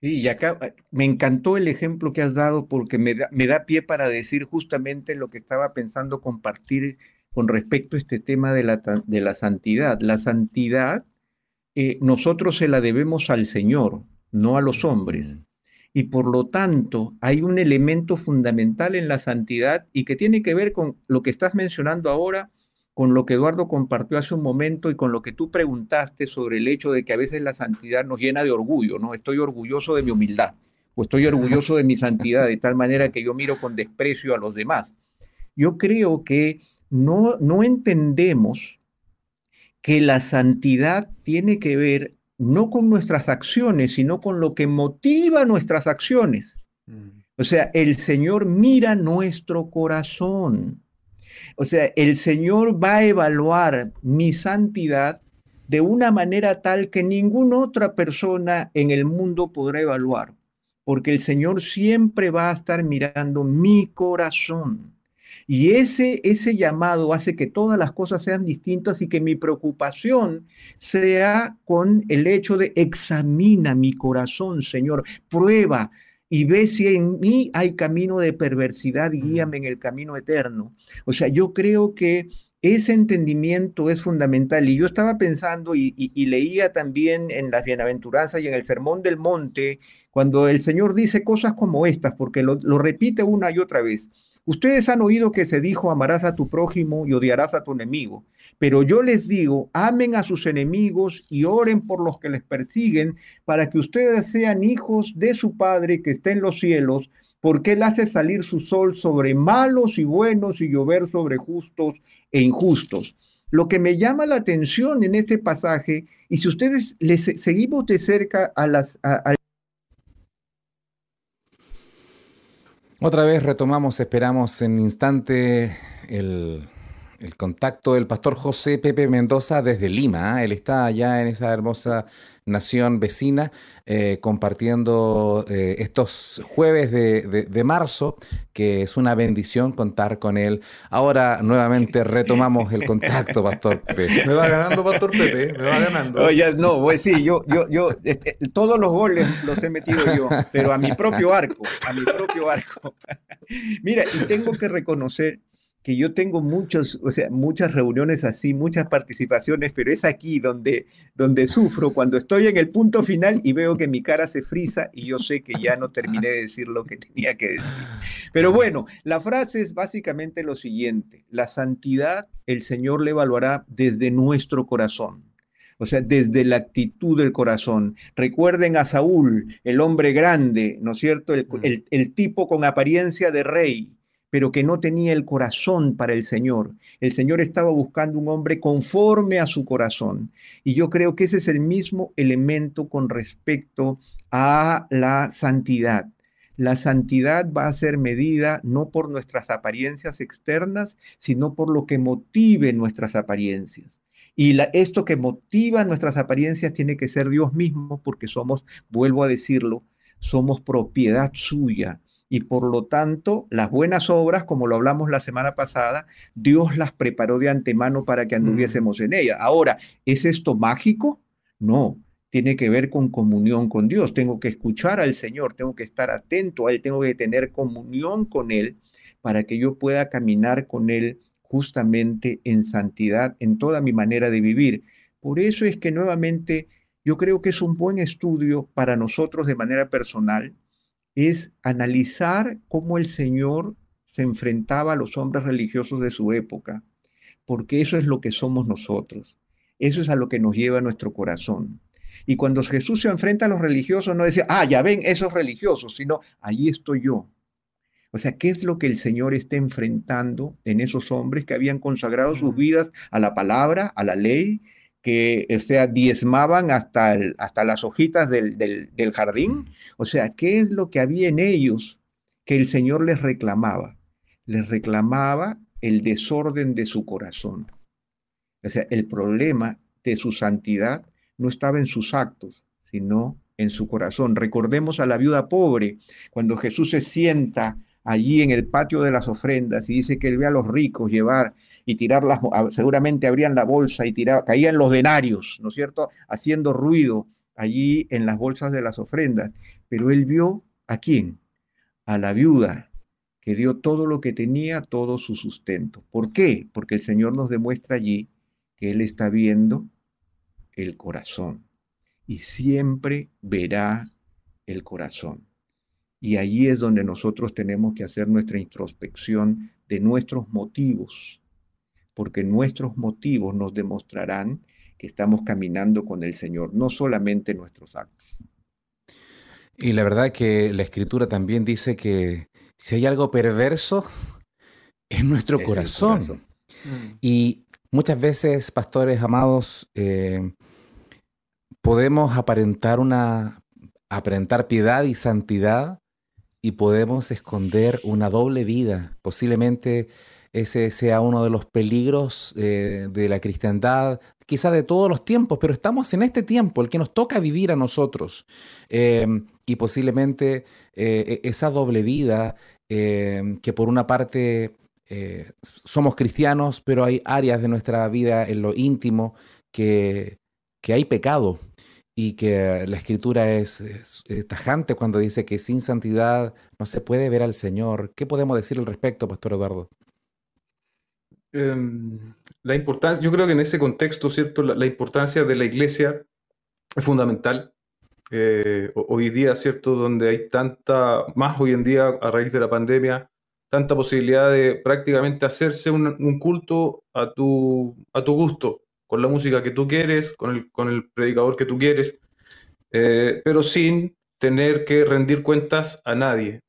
Sí, y acá me encantó el ejemplo que has dado porque me da, me da pie para decir justamente lo que estaba pensando compartir con respecto a este tema de la, de la santidad. La santidad nosotros se la debemos al Señor, no a los hombres. Y por lo tanto hay un elemento fundamental en la santidad y que tiene que ver con lo que estás mencionando ahora, con lo que Eduardo compartió hace un momento y con lo que tú preguntaste sobre el hecho de que a veces la santidad nos llena de orgullo, ¿no? Estoy orgulloso de mi humildad o estoy orgulloso de mi santidad de tal manera que yo miro con desprecio a los demás. Yo creo que no, no entendemos que la santidad tiene que ver no con nuestras acciones, sino con lo que motiva nuestras acciones. Mm. O sea, el Señor mira nuestro corazón. O sea, el Señor va a evaluar mi santidad de una manera tal que ninguna otra persona en el mundo podrá evaluar, porque el Señor siempre va a estar mirando mi corazón. Y ese, ese llamado hace que todas las cosas sean distintas y que mi preocupación sea con el hecho de examina mi corazón, Señor, prueba y ve si en mí hay camino de perversidad y guíame en el camino eterno. O sea, yo creo que ese entendimiento es fundamental. Y yo estaba pensando y, leía también en las bienaventuranzas y en el Sermón del Monte, cuando el Señor dice cosas como estas, porque lo repite una y otra vez. Ustedes han oído que se dijo, amarás a tu prójimo y odiarás a tu enemigo. Pero yo les digo, amen a sus enemigos y oren por los que les persiguen, para que ustedes sean hijos de su Padre que está en los cielos, porque Él hace salir su sol sobre malos y buenos y llover sobre justos e injustos. Lo que me llama la atención en este pasaje, y si ustedes les seguimos de cerca a las... Otra vez retomamos, esperamos en instante el, contacto del pastor José Pepe Mendoza desde Lima. ¿eh? Él está allá en esa hermosa nación vecina, eh, compartiendo eh, estos jueves de, marzo, que es una bendición contar con él. Ahora nuevamente retomamos el contacto, Pastor Pepe. *laughs* Me va ganando, Pastor Pepe, me va ganando. no, pues sí, yo, yo, yo, este, todos los goles los he metido yo, pero a mi propio arco, a mi propio arco. *laughs* Mira, y tengo que reconocer que yo tengo muchos, o sea, muchas reuniones así, muchas participaciones, pero es aquí donde, donde sufro cuando estoy en el punto final y veo que mi cara se frisa y yo sé que ya no terminé de decir lo que tenía que decir. Pero bueno, la frase es básicamente lo siguiente, la santidad el Señor le evaluará desde nuestro corazón. O sea, desde la actitud del corazón. Recuerden a Saúl, el hombre grande, ¿no es cierto? El, mm. el tipo con apariencia de rey, pero que no tenía el corazón para el Señor. El Señor estaba buscando un hombre conforme a su corazón. Y yo creo que ese es el mismo elemento con respecto a la santidad. La santidad va a ser medida no por nuestras apariencias externas, sino por lo que motive nuestras apariencias. Y esto que motiva nuestras apariencias tiene que ser Dios mismo, porque somos, vuelvo a decirlo, somos propiedad suya y por lo tanto las buenas obras, como lo hablamos la semana pasada, Dios las preparó de antemano para que anduviésemos en ellas. Ahora, ¿es esto mágico? No, tiene que ver con comunión con Dios. Tengo que escuchar al Señor, tengo que estar atento a Él, tengo que tener comunión con Él para que yo pueda caminar con Él justamente en santidad en toda mi manera de vivir. Por eso es que nuevamente yo creo que es un buen estudio para nosotros de manera personal es analizar cómo el Señor se enfrentaba a los hombres religiosos de su época, porque eso es lo que somos nosotros, eso es a lo que nos lleva nuestro corazón. Y cuando Jesús se enfrenta a los religiosos, no decía, ah, ya ven esos religiosos, sino, ahí estoy yo. O sea, ¿qué es lo que el Señor está enfrentando en esos hombres que habían consagrado sus vidas a la palabra, a la ley, que o sea, diezmaban hasta, hasta las hojitas del, del, jardín. O sea, ¿qué es lo que había en ellos que el Señor les reclamaba? Les reclamaba el desorden de su corazón. O sea, el problema de su santidad no estaba en sus actos, sino en su corazón. Recordemos a la viuda pobre, cuando Jesús se sienta allí en el patio de las ofrendas y dice que él ve a los ricos llevar y tirarlas, seguramente abrían la bolsa y tiraban, caían los denarios, ¿no es cierto?, haciendo ruido allí en las bolsas de las ofrendas. Pero él vio a quién? A la viuda, que dio todo lo que tenía, todo su sustento. ¿Por qué? Porque el Señor nos demuestra allí que Él está viendo el corazón y siempre verá el corazón. Y allí es donde nosotros tenemos que hacer nuestra introspección de nuestros motivos, porque nuestros motivos nos demostrarán que estamos caminando con el Señor, no solamente nuestros actos. Y la verdad que la escritura también dice que si hay algo perverso, en nuestro corazón. Mm. Y muchas veces, pastores amados, eh, podemos aparentar una aparentar piedad y santidad y podemos esconder una doble vida, posiblemente ese sea uno de los peligros eh, de la cristiandad, quizá de todos los tiempos, pero estamos en este tiempo, el que nos toca vivir a nosotros. Em, y posiblemente eh, e-, esa doble vida, que por una parte eh, somos cristianos, pero hay áreas de nuestra vida en lo íntimo que, que hay pecado y que la escritura es, tajante cuando dice que sin santidad no se puede ver al Señor. ¿Qué podemos decir al respecto, Pastor Eduardo? Em, la importancia, yo creo que en ese contexto, ¿cierto? La, importancia de la iglesia es fundamental. Eh, hoy día, ¿cierto? Donde hay tanta, más hoy en día a raíz de la pandemia, tanta posibilidad de prácticamente hacerse un, culto a tu, a tu gusto, con la música que tú quieres, con el, con el predicador que tú quieres, eh, pero sin tener que rendir cuentas a nadie.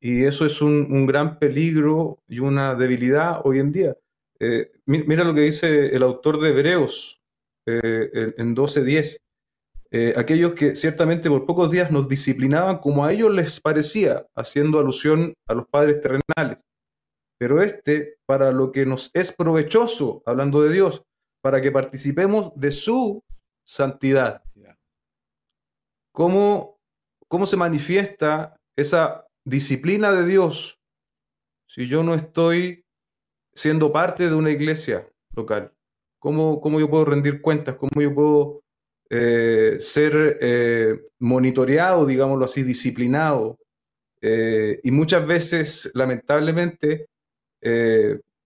Y eso es un, un gran peligro y una debilidad hoy en día. Eh, mira lo que dice el autor de Hebreos eh, en 12.10. Eh, aquellos que ciertamente por pocos días nos disciplinaban como a ellos les parecía, haciendo alusión a los padres terrenales. Pero este, para lo que nos es provechoso, hablando de Dios, para que participemos de su santidad. ¿Cómo, cómo se manifiesta esa disciplina de Dios si yo no estoy siendo parte de una iglesia local? ¿Cómo, cómo yo puedo rendir cuentas? ¿Cómo yo puedo eh, ser eh, monitoreado, digámoslo así, disciplinado? Eh, y muchas veces, lamentablemente,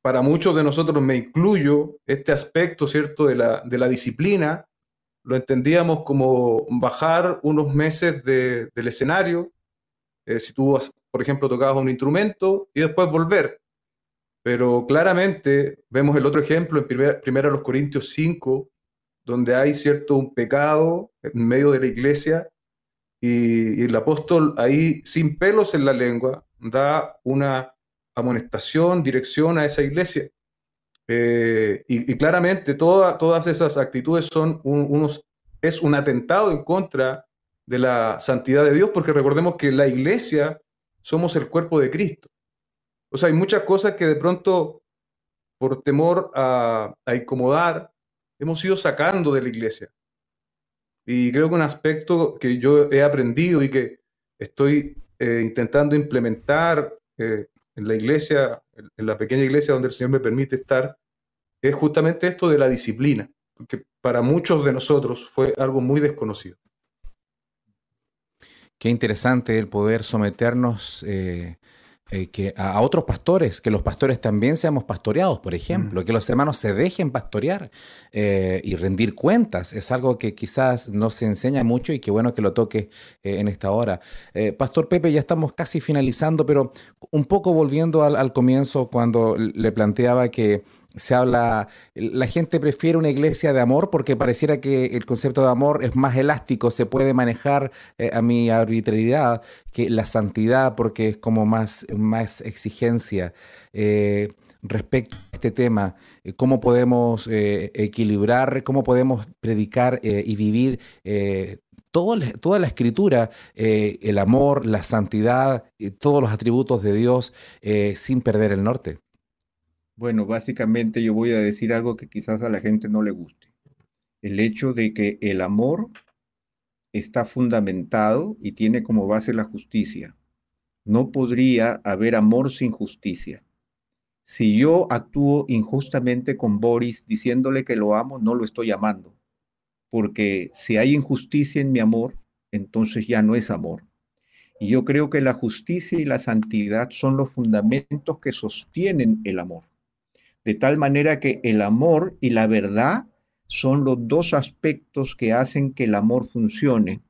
para muchos de nosotros, me incluyo, este aspecto, ¿cierto?, de la, de la disciplina, lo entendíamos como bajar unos meses del escenario si tú, por ejemplo, tocabas un instrumento y después volver. Pero claramente vemos el otro ejemplo en 1 los Corintios 5, donde hay cierto un pecado en medio de la iglesia y, el apóstol ahí, sin pelos en la lengua, da una amonestación, dirección a esa iglesia. Eh, y, claramente todas esas actitudes son unos, es un atentado en contra de la santidad de Dios, porque recordemos que la iglesia somos el cuerpo de Cristo. O sea, hay muchas cosas que de pronto, por temor a, incomodar, hemos ido sacando de la iglesia. Y creo que un aspecto que yo he aprendido y que estoy eh, intentando implementar eh, en la iglesia, en la pequeña iglesia donde el Señor me permite estar, es justamente esto de la disciplina, que para muchos de nosotros fue algo muy desconocido. Qué interesante el poder someternos eh, eh, que a, otros pastores, que los pastores también seamos pastoreados, por ejemplo, que los hermanos se dejen pastorear eh, y rendir cuentas. Es algo que quizás no se enseña mucho y qué bueno que lo toque en esta hora. Pastor Pepe, ya estamos casi finalizando, pero un poco volviendo al comienzo cuando le planteaba que se habla, la gente prefiere una iglesia de amor porque pareciera que el concepto de amor es más elástico, se puede manejar eh, a mi arbitrariedad que la santidad porque es como más, más exigencia. Eh, respecto a este tema, eh, cómo podemos equilibrar, cómo podemos predicar y vivir toda la escritura, el amor, la santidad, todos los atributos de Dios sin perder el norte. Bueno, básicamente yo voy a decir algo que quizás a la gente no le guste. El hecho de que el amor está fundamentado y tiene como base la justicia. No podría haber amor sin justicia. Si yo actúo injustamente con Boris diciéndole que lo amo, no lo estoy amando. Porque si hay injusticia en mi amor, entonces ya no es amor. Y yo creo que la justicia y la santidad son los fundamentos que sostienen el amor de tal manera que el amor y la verdad son los dos aspectos que hacen que el amor funcione.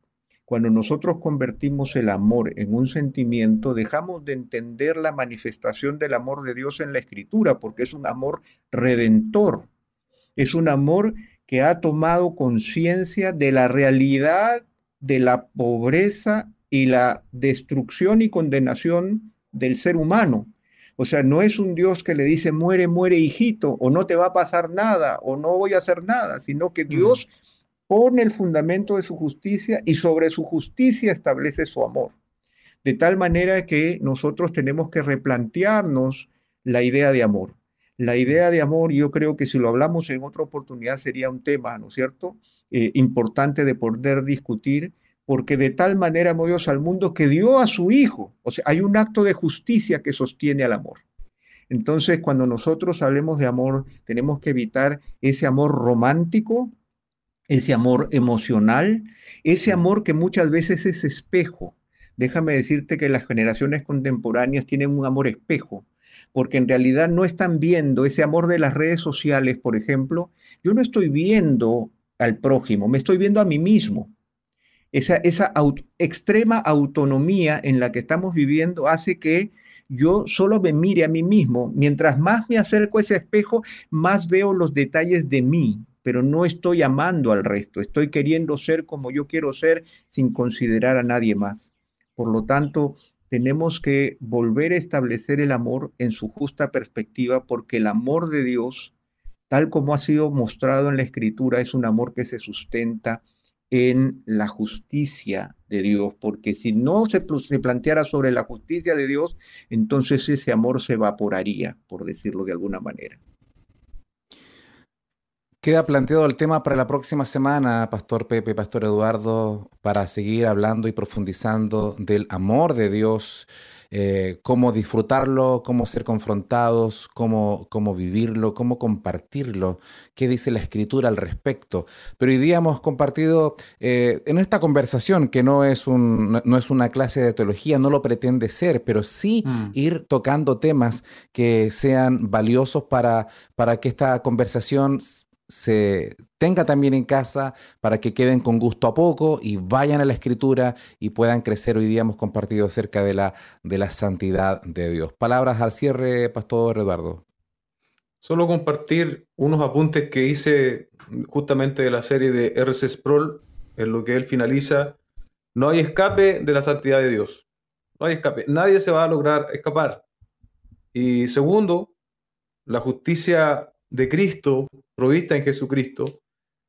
Cuando nosotros convertimos el amor en un sentimiento, dejamos de entender la manifestación del amor de Dios en la escritura, porque es un amor redentor. Es un amor que ha tomado conciencia de la realidad de la pobreza y la destrucción y condenación del ser humano. O sea, no es un Dios que le dice, muere, muere, hijito, o no te va a pasar nada, o no voy a hacer nada, sino que Dios pone el fundamento de su justicia y sobre su justicia establece su amor. De tal manera que nosotros tenemos que replantearnos la idea de amor. La idea de amor, yo creo que si lo hablamos en otra oportunidad sería un tema, ¿no es cierto? Eh, importante de poder discutir porque de tal manera amó Dios al mundo que dio a su Hijo. O sea, hay un acto de justicia que sostiene al amor. Entonces, cuando nosotros hablemos de amor, tenemos que evitar ese amor romántico, ese amor emocional, ese amor que muchas veces es espejo. Déjame decirte que las generaciones contemporáneas tienen un amor espejo, porque en realidad no están viendo ese amor de las redes sociales, por ejemplo. Yo no estoy viendo al prójimo, me estoy viendo a mí mismo. Esa, extrema autonomía en la que estamos viviendo hace que yo solo me mire a mí mismo. Mientras más me acerco a ese espejo, más veo los detalles de mí, pero no estoy amando al resto, estoy queriendo ser como yo quiero ser sin considerar a nadie más. Por lo tanto, tenemos que volver a establecer el amor en su justa perspectiva porque el amor de Dios, tal como ha sido mostrado en la escritura, es un amor que se sustenta en la justicia de Dios, porque si no se, se, planteara sobre la justicia de Dios, entonces ese amor se evaporaría, por decirlo de alguna manera. Queda planteado el tema para la próxima semana, Pastor Pepe, Pastor Eduardo, para seguir hablando y profundizando del amor de Dios eh, cómo disfrutarlo, cómo ser confrontados, cómo, cómo vivirlo, cómo compartirlo, qué dice la escritura al respecto. Pero hoy día hemos compartido eh, en esta conversación, que no es, un, no es una clase de teología, no lo pretende ser, pero sí mm. ir tocando temas que sean valiosos para, para que esta conversación se tenga también en casa para que queden con gusto a poco y vayan a la escritura y puedan crecer. Hoy día hemos compartido acerca de la, de la santidad de Dios. Palabras al cierre, Pastor Eduardo. Solo compartir unos apuntes que hice justamente de la serie de R.C. Sproul, en lo que él finaliza. No hay escape de la santidad de Dios. No hay escape. Nadie se va a lograr escapar. Y segundo, la justicia de Cristo, provista en Jesucristo,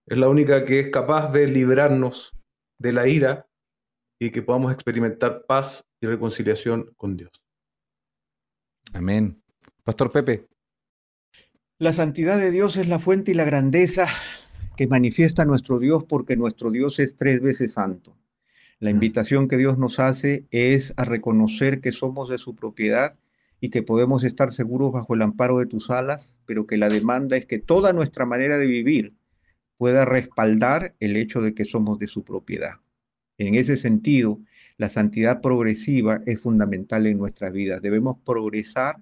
es la única que es capaz de librarnos de la ira y que podamos experimentar paz y reconciliación con Dios. Amén. Pastor Pepe. La santidad de Dios es la fuente y la grandeza que manifiesta nuestro Dios porque nuestro Dios es tres veces santo. La invitación que Dios nos hace es a reconocer que somos de su propiedad y que podemos estar seguros bajo el amparo de tus alas, pero que la demanda es que toda nuestra manera de vivir pueda respaldar el hecho de que somos de su propiedad. En ese sentido, la santidad progresiva es fundamental en nuestras vidas. Debemos progresar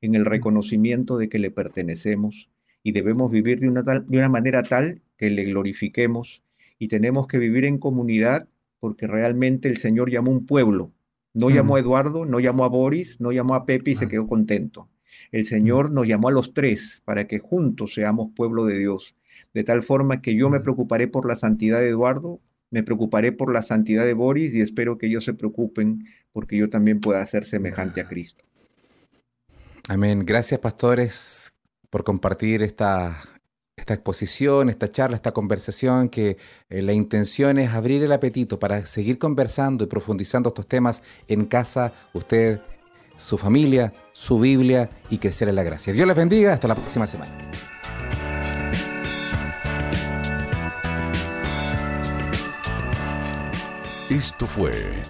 en el reconocimiento de que le pertenecemos y debemos vivir de una, de una manera tal que le glorifiquemos y tenemos que vivir en comunidad porque realmente el Señor llamó un pueblo no llamó a Eduardo, no llamó a Boris, no llamó a Pepe y se quedó contento. El Señor nos llamó a los tres para que juntos seamos pueblo de Dios. De tal forma que yo me preocuparé por la santidad de Eduardo, me preocuparé por la santidad de Boris y espero que ellos se preocupen porque yo también pueda ser semejante a Cristo. Amén. Gracias, pastores, por compartir esta, esta exposición, esta charla, esta conversación, que eh, la intención es abrir el apetito para seguir conversando y profundizando estos temas en casa, usted, su familia, su Biblia y crecer en la gracia. Dios les bendiga, hasta la próxima semana. Esto fue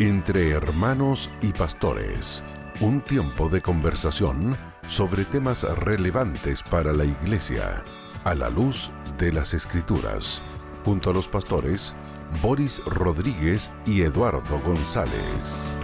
Entre Hermanos y Pastores, un tiempo de conversación sobre temas relevantes para la Iglesia a la luz de las Escrituras, junto a los pastores Boris Rodríguez y Eduardo González.